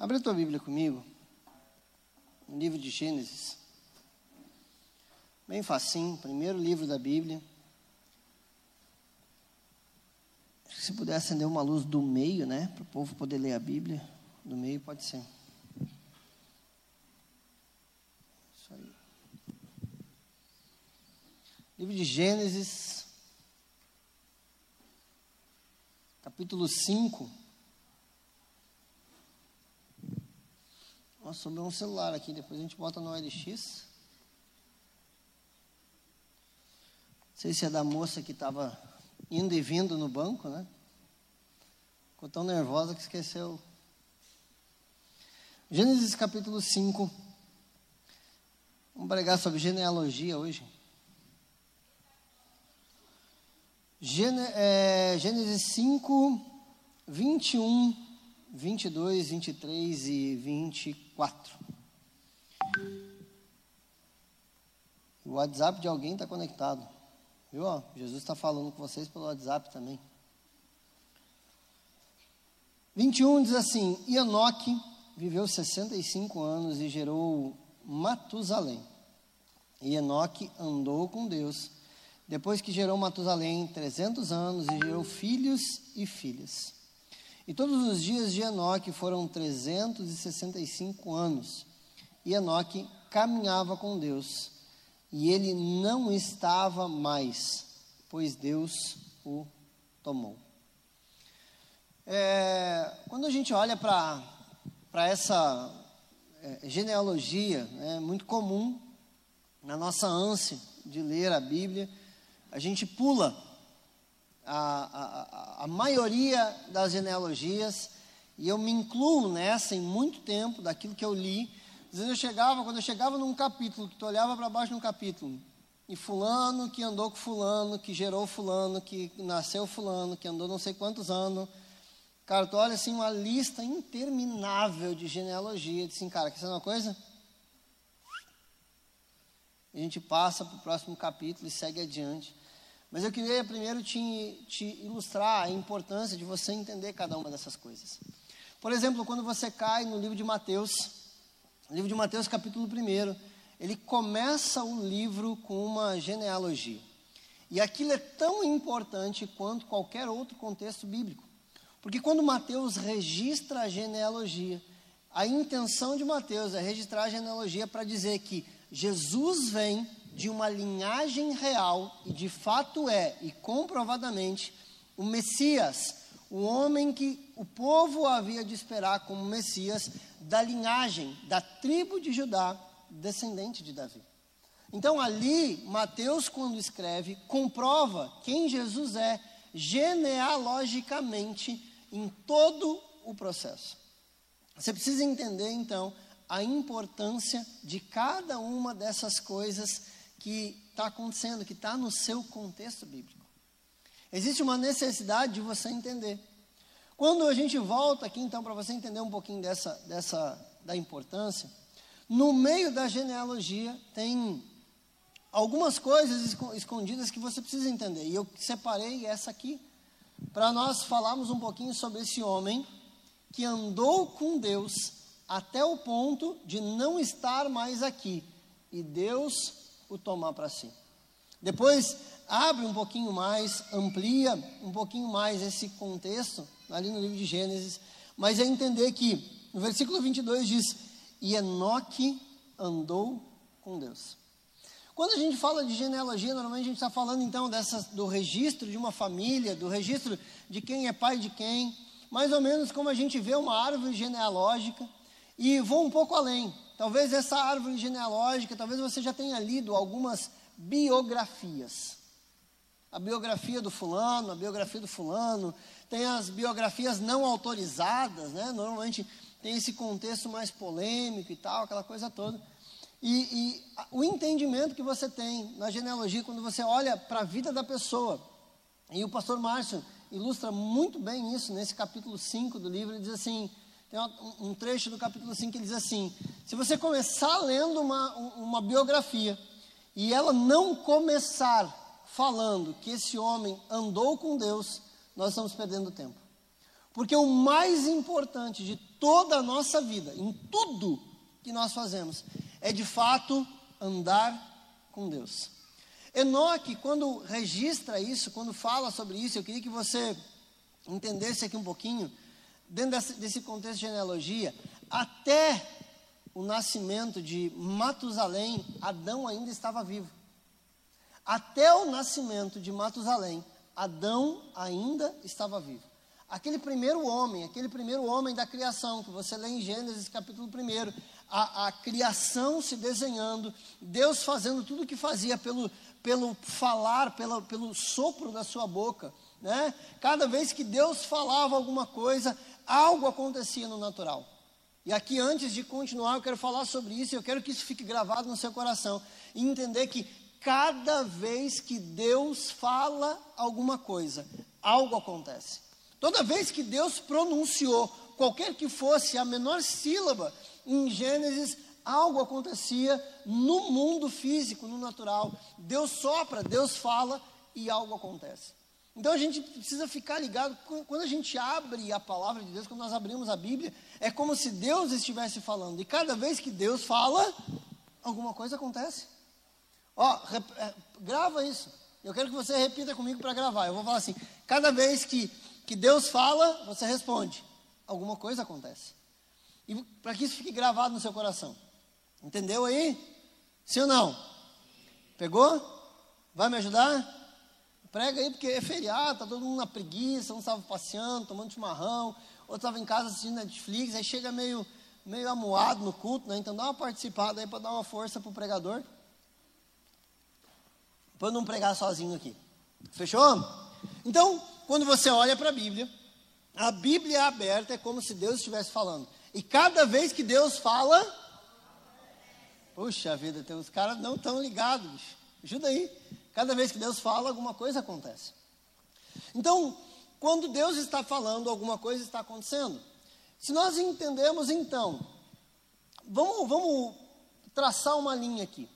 Abre a tua Bíblia comigo, no livro de Gênesis. Bem facinho, primeiro livro da Bíblia. Se puder acender uma luz do meio, né, para o povo poder ler a Bíblia, do meio pode ser. Isso aí. Livro de Gênesis, capítulo 5. Nossa, sobrou um celular aqui, depois a gente bota no LX. Não sei se é da moça que estava indo e vindo no banco, né? Ficou tão nervosa que esqueceu. Gênesis capítulo 5. Vamos pregar sobre genealogia hoje. É, Gênesis 5, 21 22, 23 e 24. O WhatsApp de alguém está conectado. Viu? Jesus está falando com vocês pelo WhatsApp também. 21 diz assim: Enoque viveu 65 anos e gerou Matusalém. E Enoque andou com Deus. Depois que gerou Matusalém 300 anos e gerou filhos e filhas. E todos os dias de Enoque foram 365 anos. E Enoque caminhava com Deus. E ele não estava mais, pois Deus o tomou. É, quando a gente olha para essa é, genealogia, é muito comum na nossa ânsia de ler a Bíblia, a gente pula a, a, a maioria das genealogias, e eu me incluo nessa em muito tempo, daquilo que eu li. Às vezes eu chegava, quando eu chegava num capítulo, que tu olhava para baixo num capítulo, e fulano que andou com fulano, que gerou fulano, que nasceu fulano, que andou não sei quantos anos. Cara, tu olha assim uma lista interminável de genealogia. Diz assim, cara, quer saber uma coisa? A gente passa para o próximo capítulo e segue adiante. Mas eu queria primeiro te, te ilustrar a importância de você entender cada uma dessas coisas. Por exemplo, quando você cai no livro de Mateus, livro de Mateus, capítulo 1, ele começa o livro com uma genealogia. E aquilo é tão importante quanto qualquer outro contexto bíblico. Porque quando Mateus registra a genealogia, a intenção de Mateus é registrar a genealogia para dizer que Jesus vem de uma linhagem real, e de fato é, e comprovadamente, o Messias, o homem que o povo havia de esperar como Messias, da linhagem, da tribo de Judá, descendente de Davi. Então, ali, Mateus, quando escreve, comprova quem Jesus é genealogicamente em todo o processo. Você precisa entender, então, a importância de cada uma dessas coisas que está acontecendo, que está no seu contexto bíblico. Existe uma necessidade de você entender. Quando a gente volta aqui, então, para você entender um pouquinho dessa, dessa da importância, no meio da genealogia tem algumas coisas escondidas que você precisa entender. E eu separei essa aqui para nós falarmos um pouquinho sobre esse homem que andou com Deus até o ponto de não estar mais aqui. E Deus o tomar para si. Depois, abre um pouquinho mais, amplia um pouquinho mais esse contexto, ali no livro de Gênesis, mas é entender que, no versículo 22 diz: E Enoque andou com Deus. Quando a gente fala de genealogia, normalmente a gente está falando então do registro de uma família, do registro de quem é pai de quem, mais ou menos como a gente vê uma árvore genealógica, e vou um pouco além. Talvez essa árvore genealógica, talvez você já tenha lido algumas biografias. A biografia do fulano, a biografia do fulano, tem as biografias não autorizadas, né? Normalmente tem esse contexto mais polêmico e tal, aquela coisa toda. E, e o entendimento que você tem na genealogia, quando você olha para a vida da pessoa, e o pastor Márcio ilustra muito bem isso nesse capítulo 5 do livro, ele diz assim: tem um trecho do capítulo 5 que diz assim: se você começar lendo uma, uma biografia e ela não começar falando que esse homem andou com Deus, nós estamos perdendo tempo. Porque o mais importante de toda a nossa vida, em tudo que nós fazemos, é de fato andar com Deus. Enoque, quando registra isso, quando fala sobre isso, eu queria que você entendesse aqui um pouquinho, dentro desse, desse contexto de genealogia, até o nascimento de Matusalém, Adão ainda estava vivo. Até o nascimento de Matusalém, Adão ainda estava vivo. Aquele primeiro homem, aquele primeiro homem da criação, que você lê em Gênesis capítulo 1, a, a criação se desenhando, Deus fazendo tudo o que fazia pelo, pelo falar, pelo, pelo sopro da sua boca. Né? Cada vez que Deus falava alguma coisa, algo acontecia no natural. E aqui, antes de continuar, eu quero falar sobre isso, eu quero que isso fique gravado no seu coração e entender que cada vez que Deus fala alguma coisa, algo acontece. Toda vez que Deus pronunciou, qualquer que fosse a menor sílaba em Gênesis, algo acontecia no mundo físico, no natural. Deus sopra, Deus fala e algo acontece. Então a gente precisa ficar ligado, quando a gente abre a palavra de Deus, quando nós abrimos a Bíblia, é como se Deus estivesse falando. E cada vez que Deus fala, alguma coisa acontece. Ó, é, grava isso. Eu quero que você repita comigo para gravar. Eu vou falar assim: cada vez que, que Deus fala, você responde. Alguma coisa acontece. E para que isso fique gravado no seu coração. Entendeu aí? Sim ou não? Pegou? Vai me ajudar? Prega aí, porque é feriado, tá todo mundo na preguiça, um estava passeando, tomando chimarrão, outro estava em casa assistindo Netflix, aí chega meio, meio amuado no culto, né? Então dá uma participada aí para dar uma força para o pregador. Para não pregar sozinho aqui. Fechou? Então, quando você olha para a Bíblia, a Bíblia é aberta, é como se Deus estivesse falando. E cada vez que Deus fala, puxa vida, os caras não estão ligados, ajuda aí. Cada vez que Deus fala, alguma coisa acontece. Então, quando Deus está falando, alguma coisa está acontecendo. Se nós entendemos, então, vamos, vamos traçar uma linha aqui.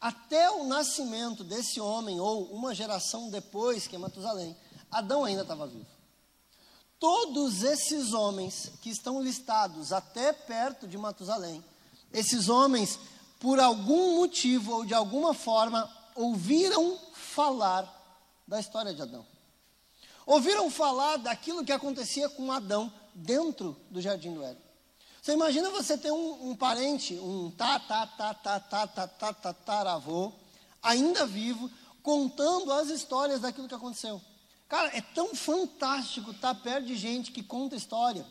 Até o nascimento desse homem, ou uma geração depois, que é Matusalém, Adão ainda estava vivo. Todos esses homens que estão listados até perto de Matusalém, esses homens, por algum motivo ou de alguma forma, ouviram falar da história de Adão. Ouviram falar daquilo que acontecia com Adão dentro do jardim do Éden. Você imagina você ter um, um parente, um tá, tá, tá, avô, ainda vivo, contando as histórias daquilo que aconteceu. Cara, é tão fantástico estar perto de gente que conta história,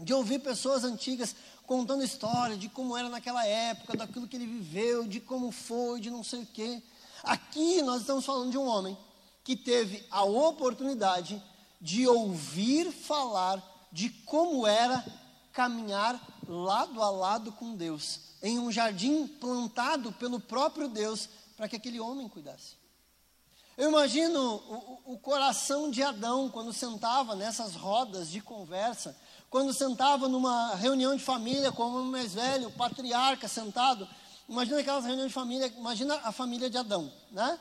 de ouvir pessoas antigas contando história de como era naquela época, daquilo que ele viveu, de como foi, de não sei o quê. Aqui nós estamos falando de um homem que teve a oportunidade de ouvir falar de como era caminhar lado a lado com Deus, em um jardim plantado pelo próprio Deus para que aquele homem cuidasse. Eu imagino o, o, coração de Adão quando sentava nessas rodas de conversa, quando sentava numa reunião de família com o mais velho, o patriarca sentado Imagina aquelas reuniões de família, imagina a família de Adão, né?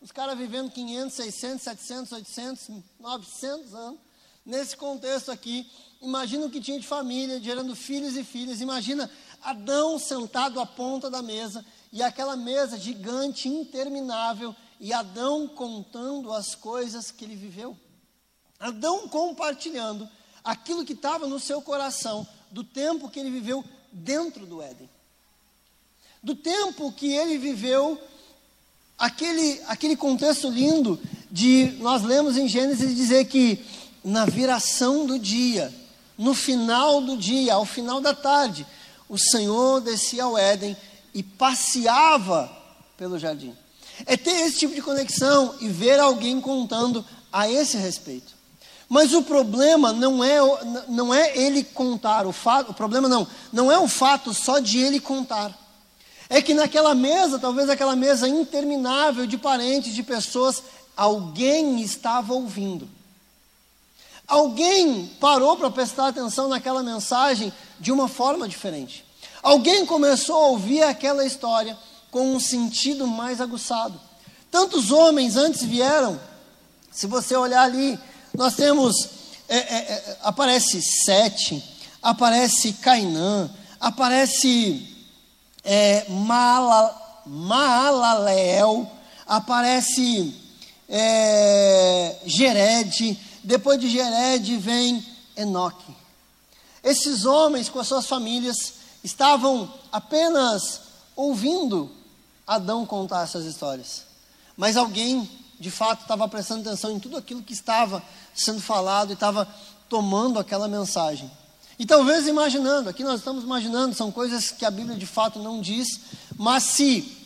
Os caras vivendo 500, 600, 700, 800, 900 anos. Nesse contexto aqui, imagina o que tinha de família, gerando filhos e filhas. Imagina Adão sentado à ponta da mesa e aquela mesa gigante, interminável, e Adão contando as coisas que ele viveu. Adão compartilhando aquilo que estava no seu coração, do tempo que ele viveu dentro do Éden do tempo que ele viveu, aquele, aquele contexto lindo de nós lemos em Gênesis dizer que na viração do dia, no final do dia, ao final da tarde, o Senhor descia ao Éden e passeava pelo jardim. É ter esse tipo de conexão e ver alguém contando a esse respeito. Mas o problema não é, não é ele contar, o, fato, o problema não, não é o fato só de ele contar é que naquela mesa, talvez aquela mesa interminável de parentes, de pessoas, alguém estava ouvindo. Alguém parou para prestar atenção naquela mensagem de uma forma diferente. Alguém começou a ouvir aquela história com um sentido mais aguçado. Tantos homens antes vieram, se você olhar ali, nós temos é, é, é aparece Sete, aparece Cainã, aparece é, Maalaleel, aparece é, Gered, depois de Gered vem Enoque. Esses homens com as suas famílias estavam apenas ouvindo Adão contar essas histórias. Mas alguém, de fato, estava prestando atenção em tudo aquilo que estava sendo falado e estava tomando aquela mensagem. E talvez imaginando, aqui nós estamos imaginando, são coisas que a Bíblia de fato não diz, mas se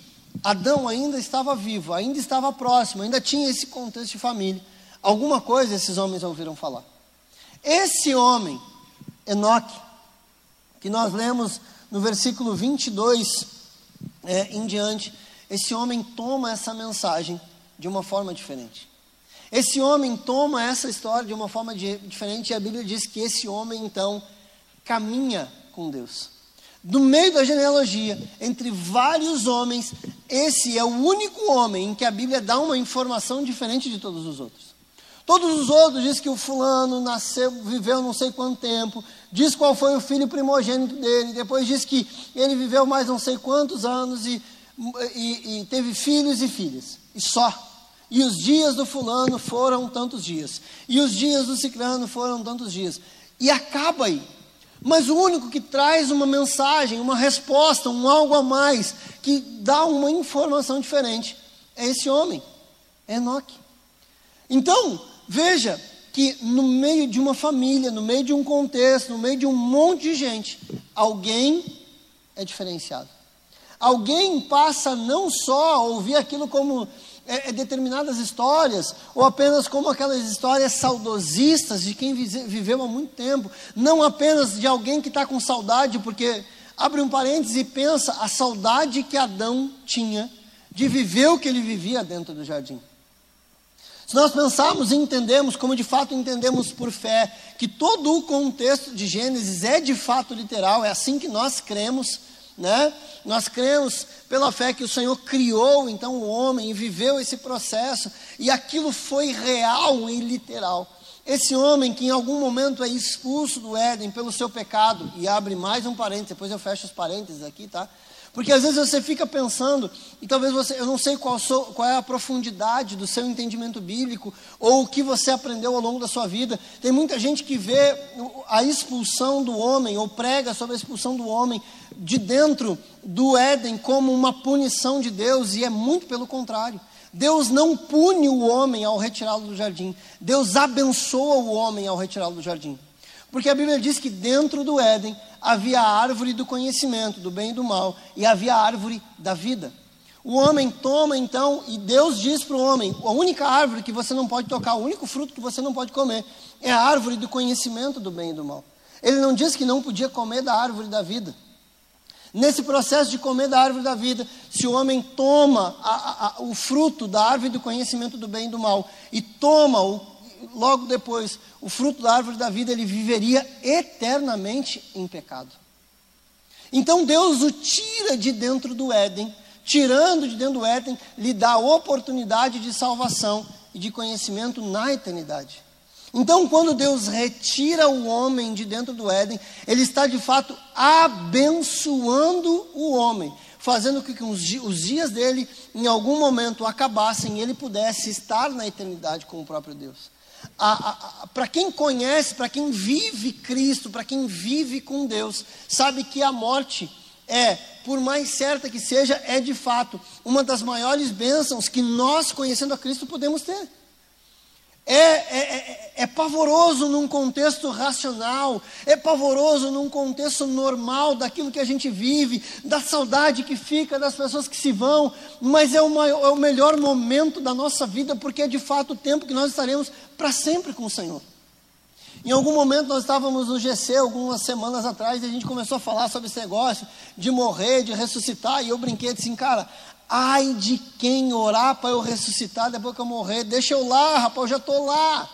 Adão ainda estava vivo, ainda estava próximo, ainda tinha esse contexto de família, alguma coisa esses homens ouviram falar. Esse homem, Enoque, que nós lemos no versículo 22 é, em diante, esse homem toma essa mensagem de uma forma diferente. Esse homem toma essa história de uma forma de, diferente e a Bíblia diz que esse homem então caminha com Deus. No meio da genealogia, entre vários homens, esse é o único homem em que a Bíblia dá uma informação diferente de todos os outros. Todos os outros diz que o fulano nasceu, viveu não sei quanto tempo, diz qual foi o filho primogênito dele, depois diz que ele viveu mais não sei quantos anos e, e, e teve filhos e filhas. E só. E os dias do fulano foram tantos dias. E os dias do ciclano foram tantos dias. E acaba aí. Mas o único que traz uma mensagem, uma resposta, um algo a mais, que dá uma informação diferente, é esse homem, Enoque. Então, veja que no meio de uma família, no meio de um contexto, no meio de um monte de gente, alguém é diferenciado. Alguém passa não só a ouvir aquilo como é, é, determinadas histórias, ou apenas como aquelas histórias saudosistas de quem viveu há muito tempo, não apenas de alguém que está com saudade, porque abre um parênteses e pensa a saudade que Adão tinha de viver o que ele vivia dentro do jardim. Se nós pensarmos e entendemos, como de fato entendemos por fé, que todo o contexto de Gênesis é de fato literal, é assim que nós cremos, né? Nós cremos pela fé que o Senhor criou então o homem e viveu esse processo, e aquilo foi real e literal. Esse homem que em algum momento é expulso do Éden pelo seu pecado, e abre mais um parênteses, depois eu fecho os parênteses aqui, tá? Porque às vezes você fica pensando, e talvez você, eu não sei qual, sou, qual, é a profundidade do seu entendimento bíblico, ou o que você aprendeu ao longo da sua vida. Tem muita gente que vê a expulsão do homem, ou prega sobre a expulsão do homem de dentro do Éden como uma punição de Deus, e é muito pelo contrário. Deus não pune o homem ao retirá-lo do jardim, Deus abençoa o homem ao retirá-lo do jardim. Porque a Bíblia diz que dentro do Éden havia a árvore do conhecimento, do bem e do mal, e havia a árvore da vida. O homem toma então, e Deus diz para o homem: a única árvore que você não pode tocar, o único fruto que você não pode comer, é a árvore do conhecimento do bem e do mal. Ele não diz que não podia comer da árvore da vida. Nesse processo de comer da árvore da vida, se o homem toma a, a, o fruto da árvore do conhecimento do bem e do mal, e toma o, logo depois o fruto da árvore da vida, ele viveria eternamente em pecado. Então Deus o tira de dentro do Éden, tirando de dentro do Éden, lhe dá a oportunidade de salvação e de conhecimento na eternidade. Então, quando Deus retira o homem de dentro do Éden, Ele está de fato abençoando o homem, fazendo com que os dias dele, em algum momento, acabassem e ele pudesse estar na eternidade com o próprio Deus para quem conhece, para quem vive Cristo, para quem vive com Deus, sabe que a morte é, por mais certa que seja, é de fato uma das maiores bênçãos que nós, conhecendo a Cristo, podemos ter. É, é, é, é, pavoroso num contexto racional, é pavoroso num contexto normal daquilo que a gente vive, da saudade que fica das pessoas que se vão, mas é, uma, é o melhor momento da nossa vida, porque é de fato o tempo que nós estaremos para sempre com o Senhor. Em algum momento nós estávamos no GC, algumas semanas atrás, e a gente começou a falar sobre esse negócio de morrer, de ressuscitar, e eu brinquei assim, cara, Ai de quem orar para eu ressuscitar depois que eu morrer. Deixa eu lá, rapaz, eu já estou lá.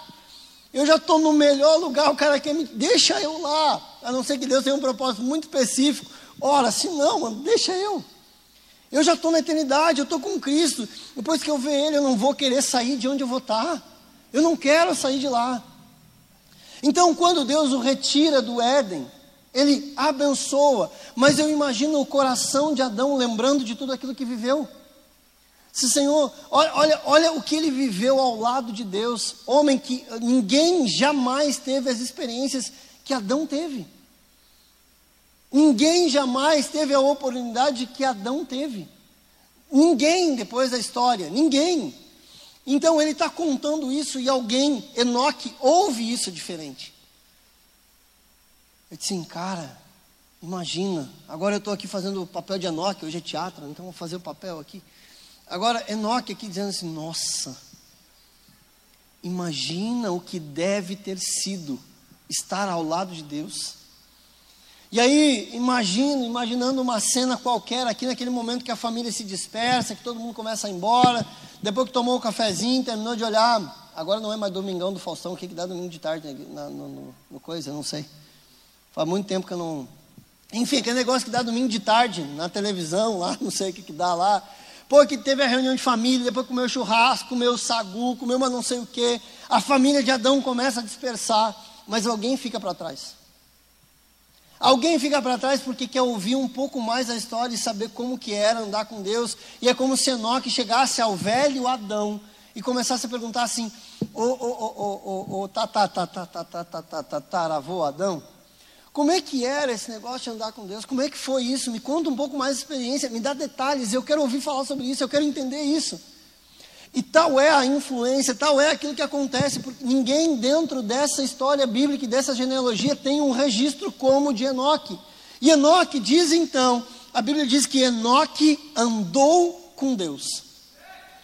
Eu já estou no melhor lugar, o cara quer me. Deixa eu lá. A não ser que Deus tenha um propósito muito específico. Ora, se não, mano, deixa eu. Eu já estou na eternidade, eu estou com Cristo. Depois que eu ver Ele, eu não vou querer sair de onde eu vou estar. Eu não quero sair de lá. Então, quando Deus o retira do Éden, ele abençoa, mas eu imagino o coração de Adão lembrando de tudo aquilo que viveu. Se Senhor, olha, olha, olha o que ele viveu ao lado de Deus, homem que ninguém jamais teve as experiências que Adão teve. Ninguém jamais teve a oportunidade que Adão teve. Ninguém depois da história, ninguém. Então ele está contando isso e alguém, Enoque, ouve isso diferente. Eu disse assim, cara, imagina, agora eu estou aqui fazendo o papel de Enoque, hoje é teatro, então vou fazer o papel aqui. Agora, Enoque aqui dizendo assim, nossa, imagina o que deve ter sido estar ao lado de Deus e aí, imagino, imaginando uma cena qualquer aqui, naquele momento que a família se dispersa, que todo mundo começa a ir embora, depois que tomou o cafezinho, terminou de olhar, agora não é mais domingão do Faustão, o que, que dá domingo de tarde na, no, no, no, coisa, eu não sei. Faz muito tempo que eu não... Enfim, aquele negócio que dá domingo de tarde, na televisão, lá, não sei o que, que dá lá. Pô, que teve a reunião de família, depois comeu churrasco, comeu sagu, comeu uma não sei o quê. A família de Adão começa a dispersar, mas alguém fica para trás. Alguém fica para trás porque quer ouvir um pouco mais a história e saber como que era andar com Deus. E é como se Enoque chegasse ao velho Adão e começasse a perguntar assim: Ô, ô, ô, ô, ô, tataravô Adão, como é que era esse negócio de andar com Deus? Como é que foi isso? Me conta um pouco mais a experiência, me dá detalhes, eu quero ouvir falar sobre isso, eu quero entender isso. E tal é a influência, tal é aquilo que acontece, porque ninguém dentro dessa história bíblica e dessa genealogia tem um registro como o de Enoque. E Enoque diz então, a Bíblia diz que Enoque andou com Deus.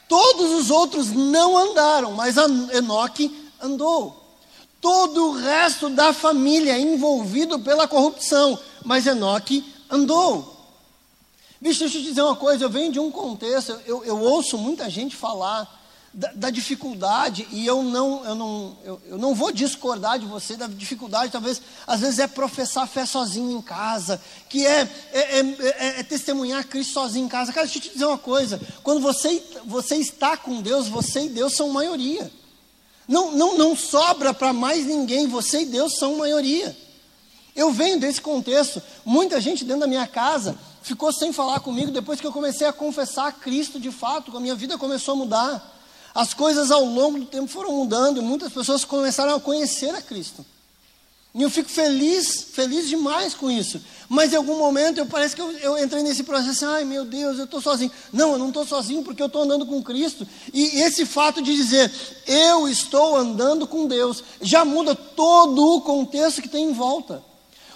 Todos os outros não andaram, mas Enoque andou. Todo o resto da família envolvido pela corrupção, mas Enoque andou. Bicho, deixa eu te dizer uma coisa, eu venho de um contexto, eu, eu ouço muita gente falar da, da, dificuldade, e eu não, eu, não, eu, eu, não vou discordar de você da dificuldade, talvez, às vezes é professar fé sozinho em casa, que é, é, é, é, é testemunhar Cristo sozinho em casa. Cara, deixa eu te dizer uma coisa, quando você, você está com Deus, você e Deus são maioria. Não, não, não sobra para mais ninguém, você e Deus são maioria. Eu venho desse contexto, muita gente dentro da minha casa ficou sem falar comigo depois que eu comecei a confessar a Cristo de fato, a minha vida começou a mudar. As coisas ao longo do tempo foram mudando e muitas pessoas começaram a conhecer a Cristo. E eu fico feliz, feliz demais com isso. Mas em algum momento eu parece que eu, eu entrei nesse processo assim, ai meu Deus, eu estou sozinho. Não, eu não estou sozinho porque eu estou andando com Cristo. E esse fato de dizer, eu estou andando com Deus, já muda todo o contexto que tem em volta.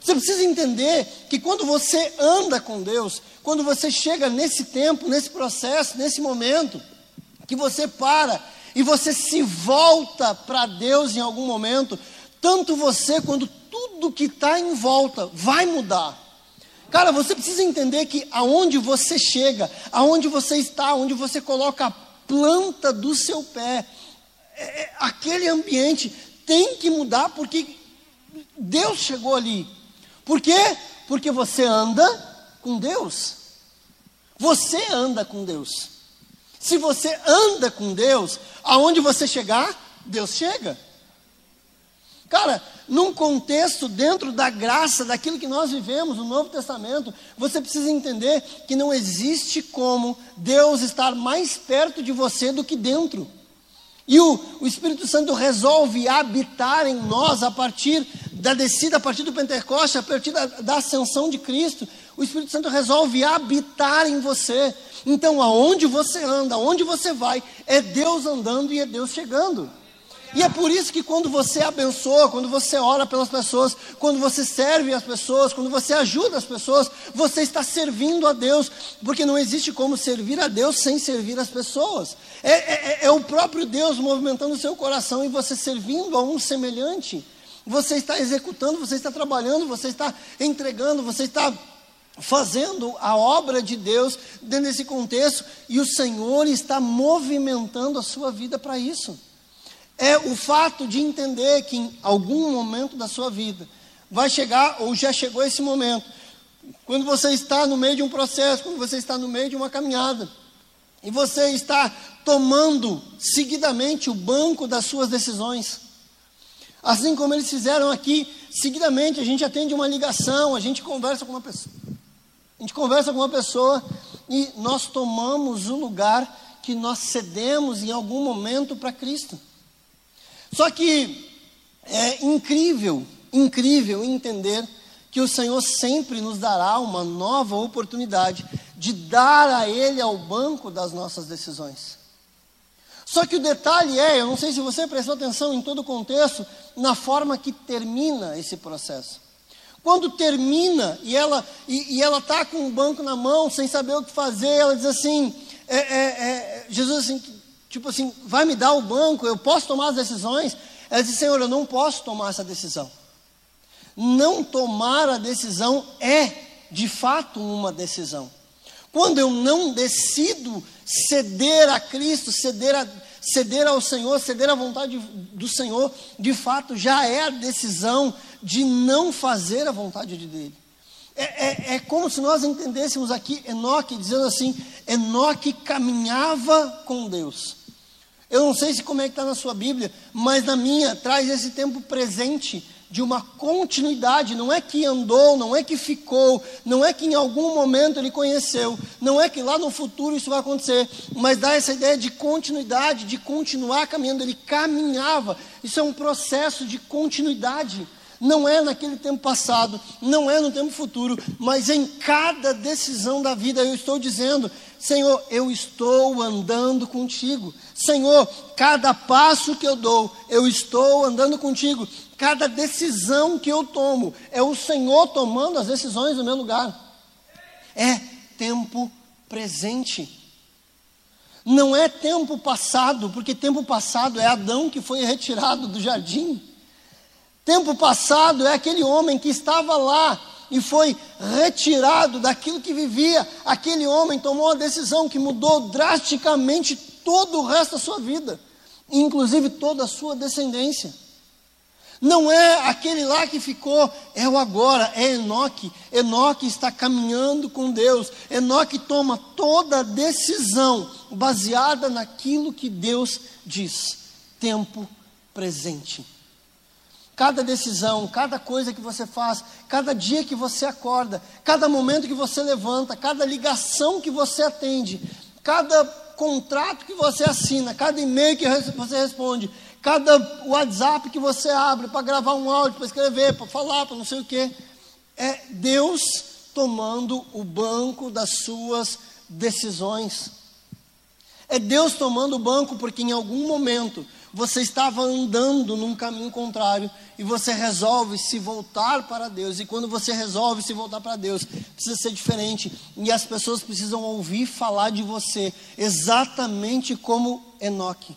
Você precisa entender que quando você anda com Deus, quando você chega nesse tempo, nesse processo, nesse momento, que você para e você se volta para Deus em algum momento, tanto você quanto tudo que está em volta vai mudar. Cara, você precisa entender que aonde você chega, aonde você está, onde você coloca a planta do seu pé, é, é aquele ambiente tem que mudar porque Deus chegou ali. Por quê? Porque você anda com Deus. Você anda com Deus. Se você anda com Deus, aonde você chegar, Deus chega. Cara, num contexto dentro da graça, daquilo que nós vivemos no Novo Testamento, você precisa entender que não existe como Deus estar mais perto de você do que dentro. E o, o Espírito Santo resolve habitar em nós a partir da descida, a partir do Pentecoste, a partir da, da ascensão de Cristo. O Espírito Santo resolve habitar em você. Então, aonde você anda, aonde você vai, é Deus andando e é Deus chegando. E é por isso que quando você abençoa, quando você ora pelas pessoas, quando você serve as pessoas, quando você ajuda as pessoas, você está servindo a Deus, porque não existe como servir a Deus sem servir as pessoas. É, é, é o próprio Deus movimentando o seu coração e você servindo a um semelhante. Você está executando, você está trabalhando, você está entregando, você está fazendo a obra de Deus dentro desse contexto e o Senhor está movimentando a sua vida para isso é o fato de entender que em algum momento da sua vida vai chegar, ou já chegou esse momento, quando você está no meio de um processo, quando você está no meio de uma caminhada, e você está tomando seguidamente o banco das suas decisões. Assim como eles fizeram aqui, seguidamente a gente atende uma ligação, a gente conversa com uma pessoa. A gente conversa com uma pessoa e nós tomamos o lugar que nós cedemos em algum momento para Cristo. Só que é incrível, incrível entender que o Senhor sempre nos dará uma nova oportunidade de dar a Ele ao banco das nossas decisões. Só que o detalhe é, eu não sei se você prestou atenção em todo o contexto, na forma que termina esse processo. Quando termina e ela e, e ela está com o banco na mão, sem saber o que fazer, ela diz assim: é, é, é, Jesus assim, tipo assim, vai me dar o banco, eu posso tomar as decisões? Ela diz, Senhor, eu não posso tomar essa decisão. Não tomar a decisão é, de fato, uma decisão. Quando eu não decido ceder a Cristo, ceder, a, ceder ao Senhor, ceder à vontade do Senhor, de fato já é a decisão de não fazer a vontade de dele. É, é, é, como se nós entendêssemos aqui Enoque dizendo assim: Enoque caminhava com Deus. Eu não sei se como é que está na sua Bíblia, mas na minha traz esse tempo presente de uma continuidade. Não é que andou, não é que ficou, não é que em algum momento ele conheceu, não é que lá no futuro isso vai acontecer, mas dá essa ideia de continuidade, de continuar caminhando. Ele caminhava. Isso é um processo de continuidade não é naquele tempo passado, não é no tempo futuro, mas em cada decisão da vida eu estou dizendo: Senhor, eu estou andando contigo. Senhor, cada passo que eu dou, eu estou andando contigo. Cada decisão que eu tomo, é o Senhor tomando as decisões no meu lugar. É tempo presente. Não é tempo passado, porque tempo passado é Adão que foi retirado do jardim. Tempo passado é aquele homem que estava lá e foi retirado daquilo que vivia. Aquele homem tomou uma decisão que mudou drasticamente todo o resto da sua vida, inclusive toda a sua descendência. Não é aquele lá que ficou, é o agora, é Enoque. Enoque está caminhando com Deus. Enoque toma toda decisão baseada naquilo que Deus diz. Tempo presente. Cada decisão, cada coisa que você faz, cada dia que você acorda, cada momento que você levanta, cada ligação que você atende, cada contrato que você assina, cada e-mail que você responde, cada WhatsApp que você abre para gravar um áudio, para escrever, para falar, para não sei o quê, é Deus tomando o banco das suas decisões. É Deus tomando o banco porque em algum momento você estava andando num caminho contrário e você resolve se voltar para Deus. E quando você resolve se voltar para Deus, precisa ser diferente. E as pessoas precisam ouvir falar de você exatamente como Enoque.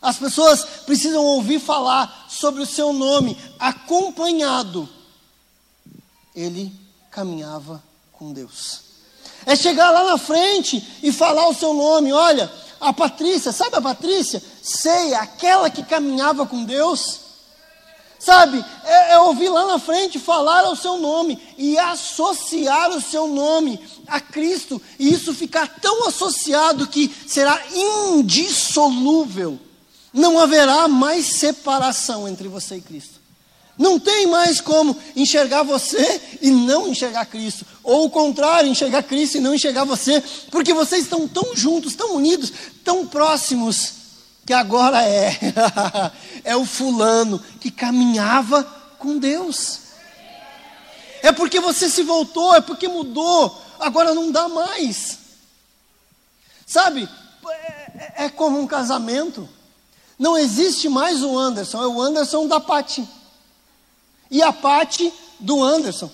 As pessoas precisam ouvir falar sobre o seu nome, acompanhado. Ele caminhava com Deus. É chegar lá na frente e falar o seu nome. Olha, a Patrícia, sabe a Patrícia? Sei, aquela que caminhava com Deus. Sabe, é, é ouvir lá na frente falar o seu nome e associar o seu nome a Cristo, e isso ficar tão associado que será indissolúvel. Não haverá mais separação entre você e Cristo. Não tem mais como enxergar você e não enxergar Cristo. Ou o contrário, enxergar Cristo e não enxergar você. Porque vocês estão tão juntos, tão unidos, tão próximos, que agora é. é o fulano que caminhava com Deus. É porque você se voltou, é porque mudou. Agora não dá mais. Sabe, é, é como um casamento. Não existe mais o Anderson, é o Anderson da Pati e a parte do Anderson.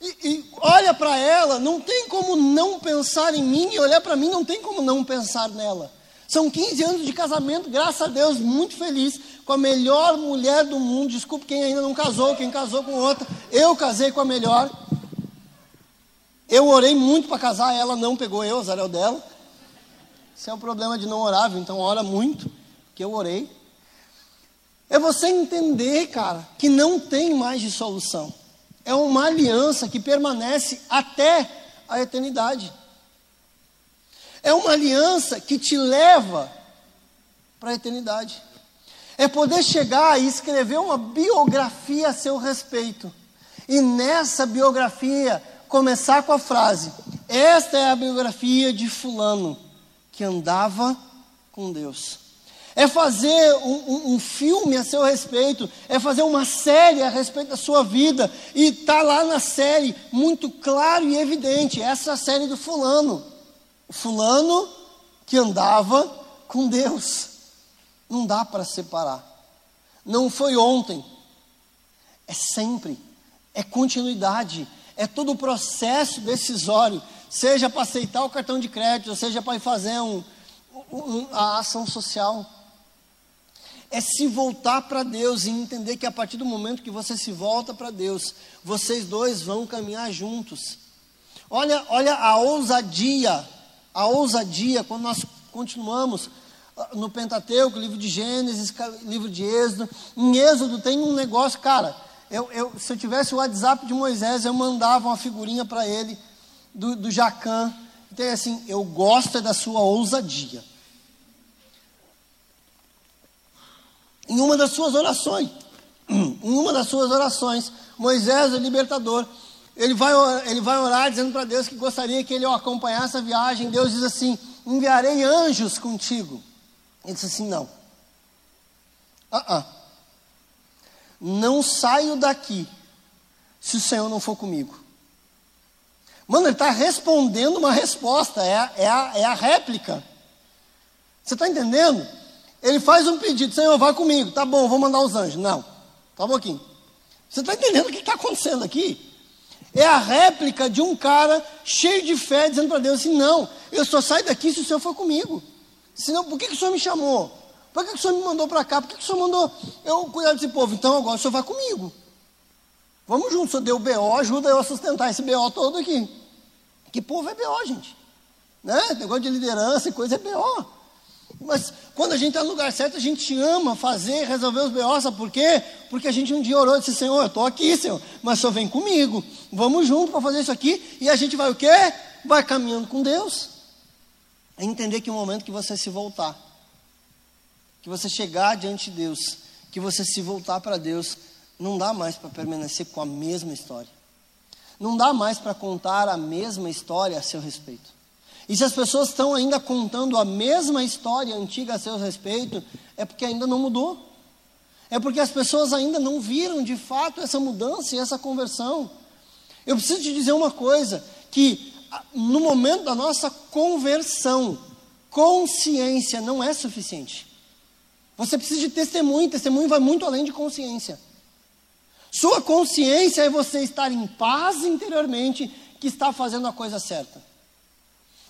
E, e olha para ela, não tem como não pensar em mim, e olhar para mim, não tem como não pensar nela. São 15 anos de casamento, graças a Deus, muito feliz, com a melhor mulher do mundo. Desculpe quem ainda não casou, quem casou com outra. Eu casei com a melhor. Eu orei muito para casar, ela não pegou eu, azar é o dela. Esse é o problema de não orar, então ora muito, que eu orei. É você entender, cara, que não tem mais de solução. É uma aliança que permanece até a eternidade. É uma aliança que te leva para a eternidade. É poder chegar e escrever uma biografia a seu respeito. E nessa biografia começar com a frase: Esta é a biografia de Fulano, que andava com Deus. É fazer um, um, um, filme a seu respeito, é fazer uma série a respeito da sua vida, e está lá na série, muito claro e evidente, essa é a série do fulano. Fulano que andava com Deus. Não dá para separar. Não foi ontem, é sempre, é continuidade, é todo o processo decisório, seja para aceitar o cartão de crédito, seja para fazer um, um, a ação social. É se voltar para Deus e entender que a partir do momento que você se volta para Deus, vocês dois vão caminhar juntos. Olha, olha a ousadia, a ousadia, quando nós continuamos ah, no Pentateuco, livro de Gênesis, livro de Êxodo. Em Êxodo tem um negócio, cara, eu, eu, se eu tivesse o WhatsApp de Moisés, eu mandava uma figurinha para ele, do, do Jacan. Então, é assim, eu gosto é da sua ousadia. Em uma das suas orações, em uma das suas orações, Moisés, o libertador, ele vai, ele vai orar dizendo para Deus que gostaria que ele o acompanhasse a viagem. Deus diz assim: enviarei anjos contigo. Ele disse assim: não. Uh -uh não saio daqui se o Senhor não for comigo. Mano, ele está respondendo uma resposta, é a, é a, é a réplica. Você está entendendo? Ele faz um pedido, Senhor, vá comigo. Tá bom, vou mandar os anjos. Não, tá um pouquinho. Você está entendendo o que está acontecendo aqui? É a réplica de um cara cheio de fé, dizendo para Deus assim: não, eu só saio daqui se o Senhor for comigo. Senão, por que, que o Senhor me chamou? Por que, que o senhor me mandou para cá? Por que, que o senhor mandou eu cuidar desse povo? Então agora o senhor vai comigo. Vamos juntos, o senhor deu BO, ajuda eu a sustentar esse BO todo aqui. Que povo é BO, gente? Né? Negócio de liderança e coisa é BO. Mas quando a gente está no lugar certo, a gente ama fazer, resolver os BO, sabe por quê? Porque a gente um dia orou e disse, Senhor, eu estou aqui, Senhor, mas Senhor vem comigo. Vamos juntos para fazer isso aqui. E a gente vai o quê? Vai caminhando com Deus. É entender que o momento que você se voltar que você chegar diante de Deus, que você se voltar para Deus, não dá mais para permanecer com a mesma história. Não dá mais para contar a mesma história a seu respeito. E se as pessoas estão ainda contando a mesma história antiga a seu respeito, é porque ainda não mudou. É porque as pessoas ainda não viram de fato essa mudança e essa conversão. Eu preciso te dizer uma coisa: que no momento da nossa conversão, consciência não é suficiente. Você precisa de testemunho, testemunho vai muito além de consciência. Sua consciência é você estar em paz interiormente que está fazendo a coisa certa.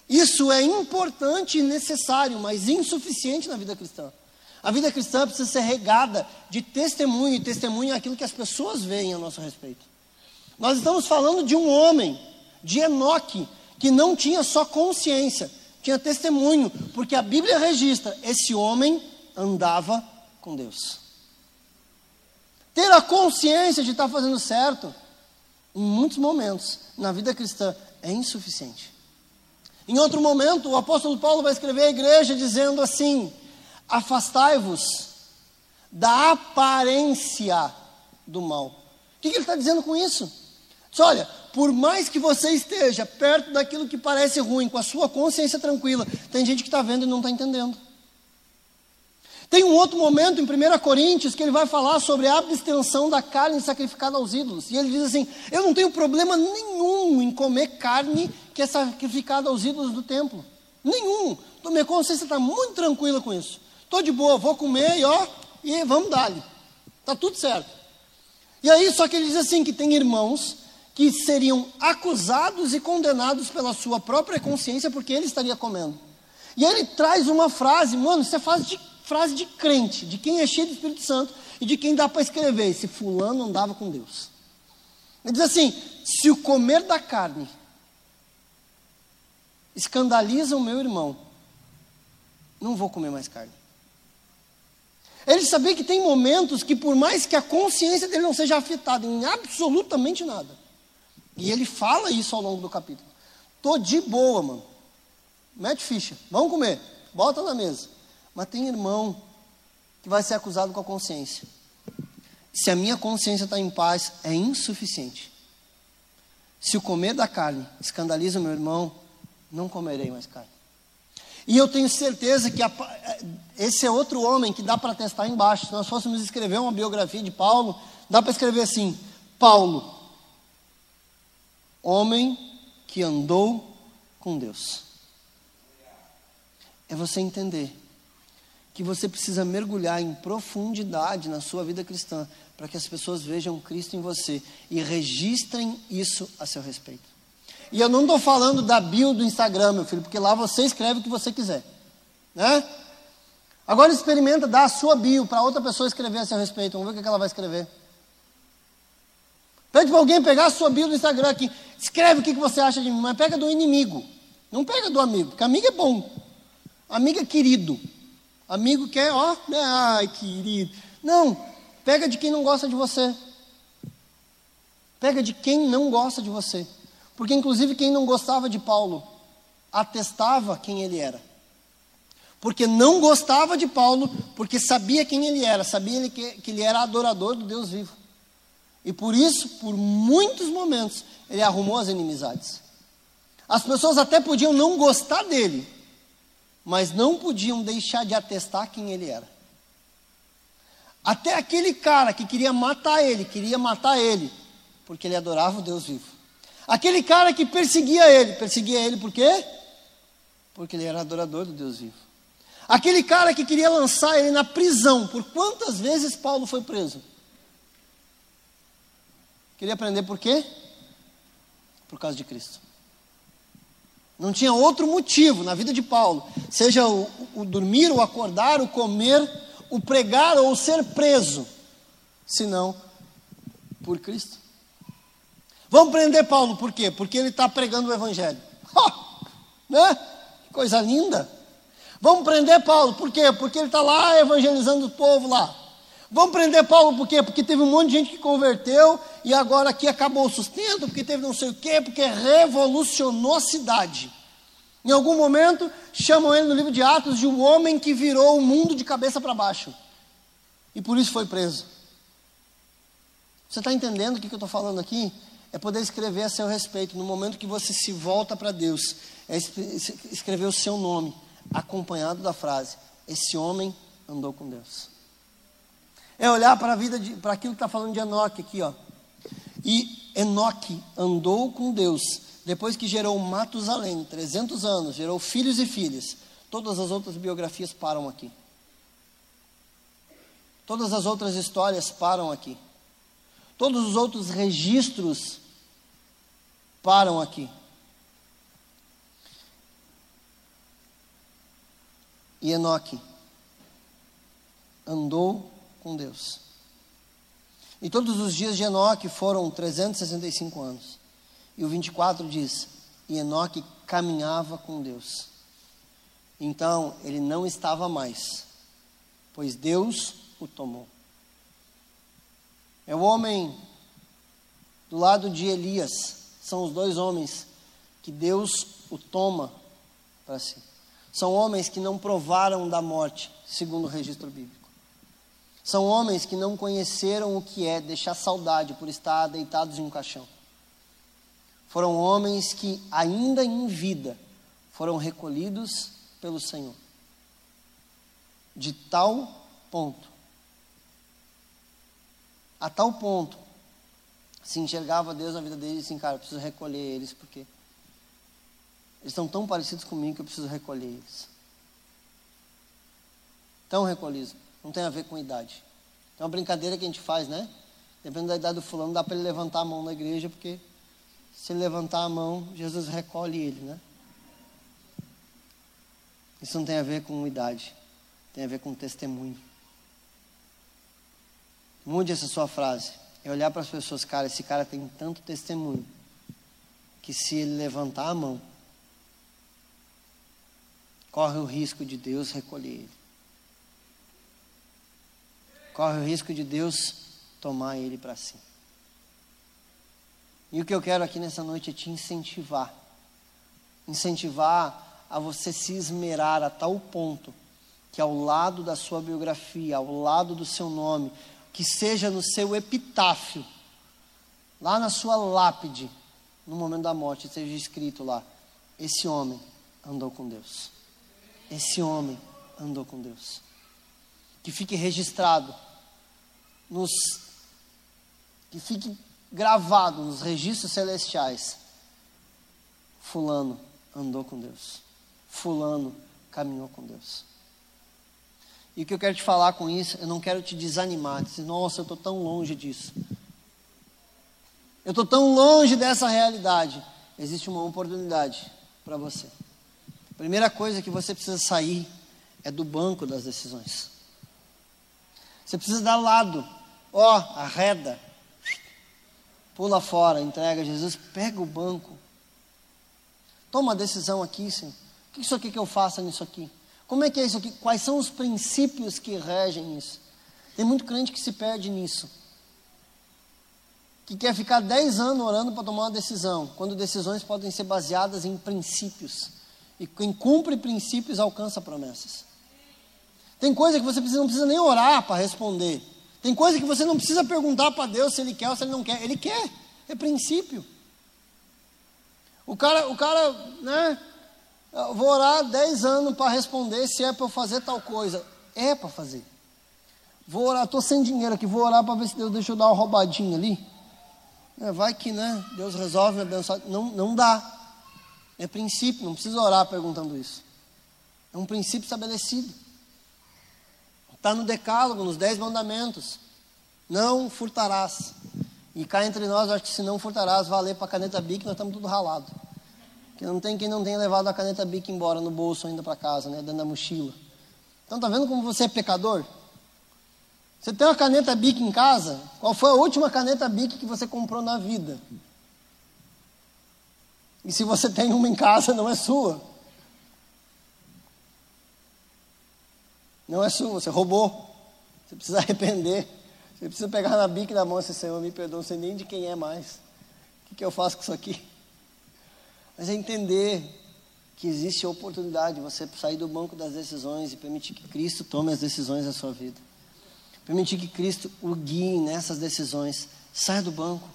Isso é importante e necessário, mas insuficiente na vida cristã. A vida cristã precisa ser regada de testemunho, e testemunho é aquilo que as pessoas veem a nosso respeito. Nós estamos falando de um homem, de Enoque, que não tinha só consciência, tinha testemunho, porque a Bíblia registra: esse homem andava com Deus. Ter a consciência de estar fazendo certo, em muitos momentos, na vida cristã, é insuficiente. Em outro momento, o apóstolo Paulo vai escrever à igreja dizendo assim: afastai-vos da aparência do mal. O que, que ele está dizendo com isso? Diz, olha, por mais que você esteja perto daquilo que parece ruim, com a sua consciência tranquila, tem gente que está vendo e não está entendendo. Tem um outro momento em 1 Coríntios que ele vai falar sobre a abstenção da carne sacrificada aos ídolos. E ele diz assim: Eu não tenho problema nenhum em comer carne que é sacrificada aos ídolos do templo. Nenhum. Minha consciência está muito tranquila com isso. Estou de boa, vou comer e ó, e vamos dar-lhe. Está tudo certo. E aí, só que ele diz assim: que tem irmãos que seriam acusados e condenados pela sua própria consciência porque ele estaria comendo. E ele traz uma frase, mano, isso é frase de frase de crente, de quem é cheio do Espírito Santo e de quem dá para escrever. Esse fulano andava com Deus. Ele diz assim: se o comer da carne escandaliza o meu irmão, não vou comer mais carne. Ele sabia que tem momentos que, por mais que a consciência dele não seja afetada em absolutamente nada, e ele fala isso ao longo do capítulo. Tô de boa, mano. Mete ficha, vamos comer, bota na mesa. Mas tem irmão que vai ser acusado com a consciência. Se a minha consciência está em paz, é insuficiente. Se o comer da carne escandaliza o meu irmão, não comerei mais carne. E eu tenho certeza que a, esse é outro homem que dá para testar embaixo. Se nós fôssemos escrever uma biografia de Paulo, dá para escrever assim: Paulo, homem que andou com Deus. É você entender que você precisa mergulhar em profundidade na sua vida cristã para que as pessoas vejam Cristo em você e registrem isso a seu respeito. E eu não estou falando da bio do Instagram, meu filho, porque lá você escreve o que você quiser, né? Agora experimenta dar a sua bio para outra pessoa escrever a seu respeito. Vamos ver o que ela vai escrever. Pede para alguém pegar a sua bio do Instagram aqui. Escreve o que você acha de mim, mas pega do inimigo. Não pega do amigo, porque amigo é bom. Amigo é querido. Amigo quer, ó, né? ai, querido. Não, pega de quem não gosta de você. Pega de quem não gosta de você. Porque, inclusive, quem não gostava de Paulo atestava quem ele era. Porque não gostava de Paulo, porque sabia quem ele era, sabia que, que ele era adorador do Deus vivo. E por isso, por muitos momentos, ele arrumou as inimizades. As pessoas até podiam não gostar dele, mas não podiam deixar de atestar quem ele era. Até aquele cara que queria matar ele, queria matar ele, porque ele adorava o Deus vivo. Aquele cara que perseguia ele, perseguia ele por quê? Porque ele era adorador do Deus vivo. Aquele cara que queria lançar ele na prisão, por quantas vezes Paulo foi preso? Queria aprender por quê? Por causa de Cristo. Não tinha outro motivo na vida de Paulo, seja o, o dormir, o acordar, o comer, o pregar ou ser preso, senão por Cristo. Vamos prender Paulo, por quê? Porque ele está pregando o Evangelho. Oh, né? Que coisa linda. Vamos prender Paulo, por quê? Porque ele está lá evangelizando o povo lá. Vamos prender Paulo por quê? Porque teve um monte de gente que converteu e agora aqui acabou o sustento, porque teve não sei o quê, porque revolucionou a cidade. Em algum momento, chamam ele no livro de Atos de um homem que virou o mundo de cabeça para baixo. E por isso foi preso. Você está entendendo o que, que eu estou falando aqui? É poder escrever a seu respeito. No momento que você se volta para Deus, é escrever o seu nome, acompanhado da frase: Esse homem andou com Deus. É olhar para a vida, para aquilo que está falando de Enoque aqui, ó. E Enoque andou com Deus depois que gerou Matusalém, 300 anos, gerou filhos e filhas. Todas as outras biografias param aqui. Todas as outras histórias param aqui. Todos os outros registros param aqui. E Enoque andou com Deus. E todos os dias de Enoque foram 365 anos. E o 24 diz: E Enoque caminhava com Deus. Então ele não estava mais, pois Deus o tomou. É o homem do lado de Elias, são os dois homens que Deus o toma para si. São homens que não provaram da morte, segundo o registro bíblico. São homens que não conheceram o que é deixar saudade por estar deitados em um caixão foram homens que, ainda em vida, foram recolhidos pelo Senhor. De tal ponto, a tal ponto, se enxergava Deus na vida deles e assim, cara, eu preciso recolher eles, porque eles estão tão parecidos comigo que eu preciso recolher eles. Tão recolhidos, não tem a ver com idade. É uma brincadeira que a gente faz, né? Dependendo da idade do fulano, dá para ele levantar a mão na igreja, porque se levantar a mão, Jesus recolhe ele, né? Isso não tem a ver com idade, tem a ver com testemunho. Mude essa sua frase. É olhar para as pessoas, cara, esse cara tem tanto testemunho que se ele levantar a mão, corre o risco de Deus recolher ele. Corre o risco de Deus tomar ele para si. E o que eu quero aqui nessa noite é te incentivar. Incentivar a você se esmerar a tal ponto que ao lado da sua biografia, ao lado do seu nome, que seja no seu epitáfio, lá na sua lápide, no momento da morte, seja escrito lá: esse homem andou com Deus. Esse homem andou com Deus. Que fique registrado nos que fique gravado nos registros celestiais. Fulano andou com Deus. Fulano caminhou com Deus. E o que eu quero te falar com isso, eu não quero te desanimar, dizer, nossa, eu estou tão longe disso. Eu estou tão longe dessa realidade. Existe uma oportunidade para você. A primeira coisa que você precisa sair é do banco das decisões. Você precisa dar lado. Ó, oh, arreda. Pula fora, entrega a Jesus, pega o banco. Toma a decisão aqui, Senhor. O que isso aqui que eu faço nisso aqui? Como é que é isso aqui? Quais são os princípios que regem isso? Tem muito crente que se perde nisso. Que quer ficar 10 anos orando para tomar uma decisão, quando decisões podem ser baseadas em princípios. E quem cumpre princípios alcança promessas. Tem coisa que você não precisa nem orar para responder. Tem coisa que você não precisa perguntar para Deus se Ele quer ou se Ele não quer. Ele quer. É princípio. O cara, o cara, né? Vou orar 10 anos para responder se é para eu fazer tal coisa. É para fazer. Vou orar, estou sem dinheiro aqui, vou orar para ver se Deus deixa eu dar uma roubadinha ali. É, vai que, né? Deus resolve me abençoar. Não, não dá. É princípio, não precisa orar perguntando isso. É um princípio estabelecido. Está no decálogo, nos dez mandamentos. Não furtarás. E cá entre nós, acho que se não furtarás, valer para a caneta BIC, nós estamos tudo ralado. Que não tem quem não tenha levado a caneta BIC embora no bolso ainda para casa, né, dentro da mochila. Então tá vendo como você é pecador? Você tem uma caneta BIC em casa? Qual foi a última caneta BIC que você comprou na vida? E se você tem uma em casa, não é sua. Não é sua, você roubou. Você precisa arrepender. Você precisa pegar na bica da mão e dizer, Senhor, me perdoa, não sei nem de quem é mais. O que, que eu faço com isso aqui? Mas é entender que existe a oportunidade de você sair do banco das decisões e permitir que Cristo tome as decisões da sua vida. Permitir que Cristo o guie nessas decisões. Saia do banco.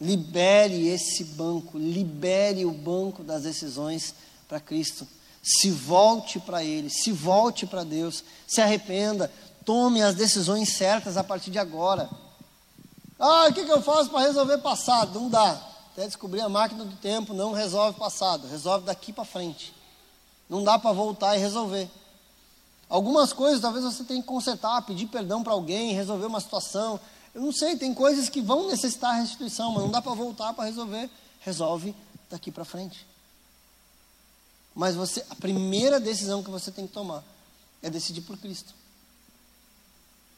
Libere esse banco, libere o banco das decisões para Cristo. Se volte para Ele, se volte para Deus, se arrependa, tome as decisões certas a partir de agora. Ah, o que, que eu faço para resolver passado? Não dá. Até descobrir a máquina do tempo não resolve passado, resolve daqui para frente. Não dá para voltar e resolver. Algumas coisas talvez você tenha que consertar, pedir perdão para alguém, resolver uma situação. Eu não sei, tem coisas que vão necessitar restituição, mas não dá para voltar para resolver. Resolve daqui para frente. Mas você, a primeira decisão que você tem que tomar é decidir por Cristo.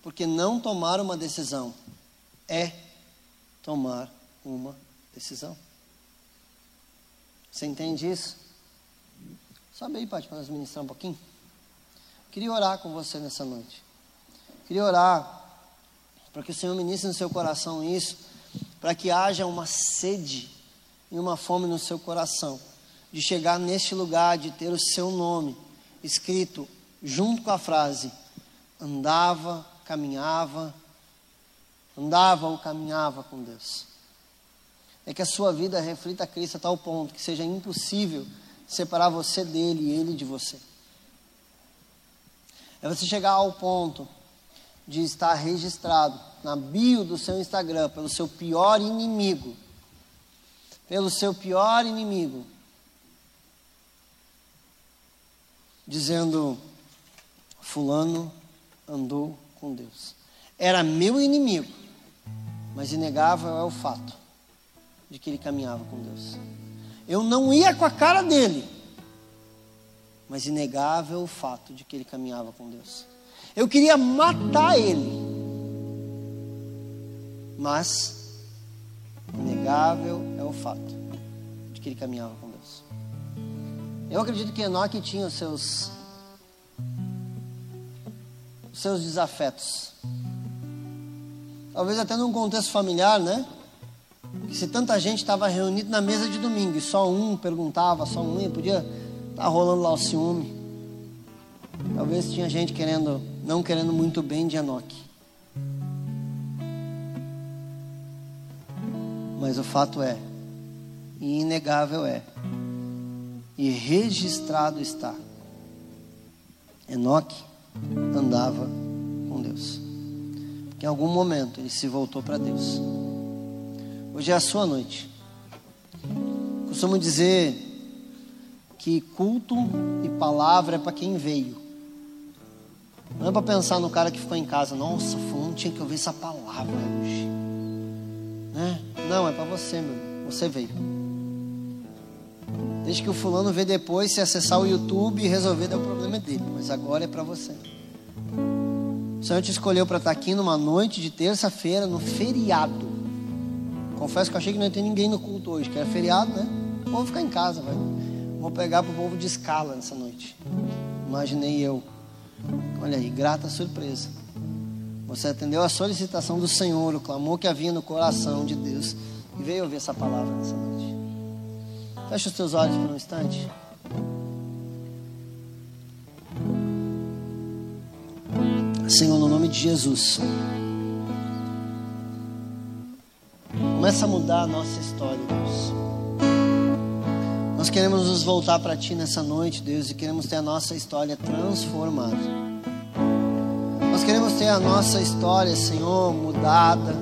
Porque não tomar uma decisão é tomar uma decisão. Você entende isso? Sobe aí, Paty, para nós ministrar um pouquinho. Queria orar com você nessa noite. Queria orar para que o Senhor ministre no seu coração isso, para que haja uma sede e uma fome no seu coração, de chegar neste lugar, de ter o seu nome escrito junto com a frase: andava, caminhava, andava ou caminhava com Deus. É que a sua vida reflita Cristo a tal ponto que seja impossível separar você dele e ele de você. É você chegar ao ponto de estar registrado na bio do seu Instagram pelo seu pior inimigo. Pelo seu pior inimigo. Dizendo: Fulano andou com Deus. Era meu inimigo, mas inegável é o fato de que ele caminhava com Deus. Eu não ia com a cara dele, mas inegável é o fato de que ele caminhava com Deus. Eu queria matar ele. Mas, inegável é o fato de que ele caminhava com. Eu acredito que Enoque tinha os seus, os seus desafetos. Talvez até num contexto familiar, né? Que se tanta gente estava reunida na mesa de domingo e só um perguntava, só um ia, podia estar tá rolando lá o ciúme. Talvez tinha gente querendo, não querendo muito bem de Enoque. Mas o fato é, e inegável é, e registrado está, Enoque andava com Deus. Porque em algum momento ele se voltou para Deus. Hoje é a sua noite. Costumo dizer que culto e palavra é para quem veio. Não é para pensar no cara que ficou em casa, nossa, fulano tinha que ouvir essa palavra hoje. Né? Não, é para você, meu. Você veio. Desde que o fulano vê depois, se acessar o YouTube e resolver, o problema dele. Mas agora é para você. O Senhor te escolheu para estar aqui numa noite de terça-feira, no feriado. Confesso que eu achei que não ia ter ninguém no culto hoje, que era feriado, né? Vou ficar em casa, vai. Vou pegar para o povo de escala nessa noite. Imaginei eu. Olha aí, grata surpresa. Você atendeu a solicitação do Senhor, o clamor que havia no coração de Deus e veio ouvir essa palavra nessa noite. Feche os teus olhos por um instante. Senhor, no nome de Jesus. Começa a mudar a nossa história, Deus. Nós queremos nos voltar para Ti nessa noite, Deus, e queremos ter a nossa história transformada. Nós queremos ter a nossa história, Senhor, mudada.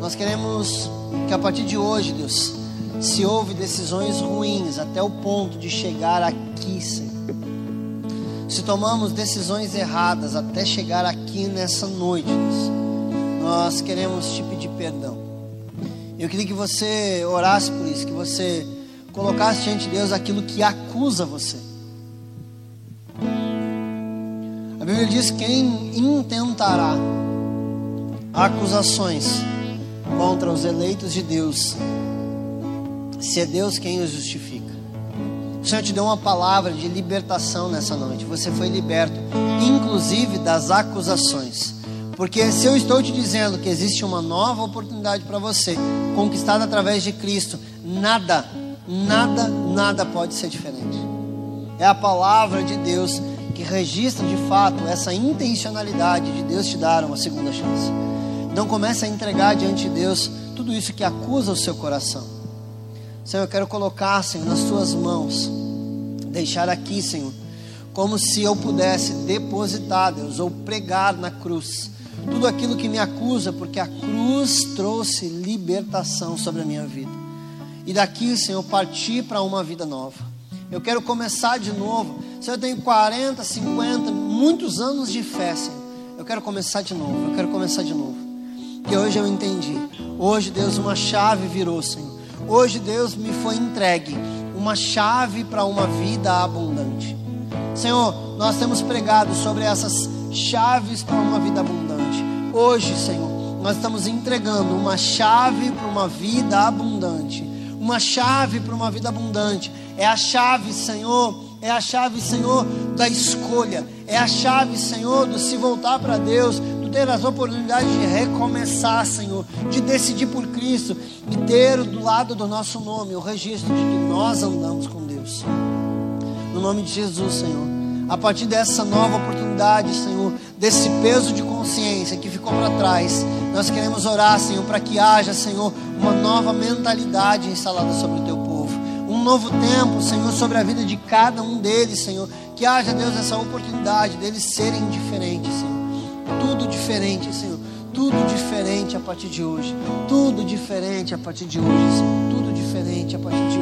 Nós queremos que a partir de hoje, Deus, se houve decisões ruins até o ponto de chegar aqui, Senhor. Se tomamos decisões erradas até chegar aqui nessa noite, nós queremos te pedir perdão. Eu queria que você orasse por isso, que você colocasse diante de Deus aquilo que acusa você. A Bíblia diz: quem intentará acusações contra os eleitos de Deus, se é Deus quem os justifica. O Senhor te deu uma palavra de libertação nessa noite. Você foi liberto, inclusive das acusações. Porque se eu estou te dizendo que existe uma nova oportunidade para você, conquistada através de Cristo, nada Nada, nada pode ser diferente. É a palavra de Deus que registra de fato essa intencionalidade de Deus te dar uma segunda chance. Não comece a entregar diante de Deus tudo isso que acusa o seu coração. Senhor, eu quero colocar, Senhor, nas tuas mãos, deixar aqui, Senhor, como se eu pudesse depositar, Deus, ou pregar na cruz tudo aquilo que me acusa, porque a cruz trouxe libertação sobre a minha vida e daqui, Senhor, partir para uma vida nova. Eu quero começar de novo. Senhor, eu tenho 40, 50, muitos anos de fé, Senhor. Eu quero começar de novo. Eu quero começar de novo. Que hoje eu entendi. Hoje, Deus, uma chave virou, Senhor. Hoje, Deus, me foi entregue uma chave para uma vida abundante. Senhor, nós temos pregado sobre essas chaves para uma vida abundante. Hoje, Senhor, nós estamos entregando uma chave para uma vida abundante uma chave para uma vida abundante. É a chave, Senhor, é a chave, Senhor, da escolha. É a chave, Senhor, do se voltar para Deus, ter as oportunidades de recomeçar, Senhor, de decidir por Cristo e ter do lado do nosso nome o registro de que nós andamos com Deus. No nome de Jesus, Senhor. A partir dessa nova oportunidade, Senhor, desse peso de consciência que ficou para trás, nós queremos orar, Senhor, para que haja, Senhor, uma nova mentalidade instalada sobre o teu povo. Um novo tempo, Senhor, sobre a vida de cada um deles, Senhor. Que haja, Deus, essa oportunidade deles serem diferentes, Senhor. Tudo diferente, Senhor. Tudo diferente a partir de hoje. Tudo diferente a partir de hoje, Senhor. Tudo diferente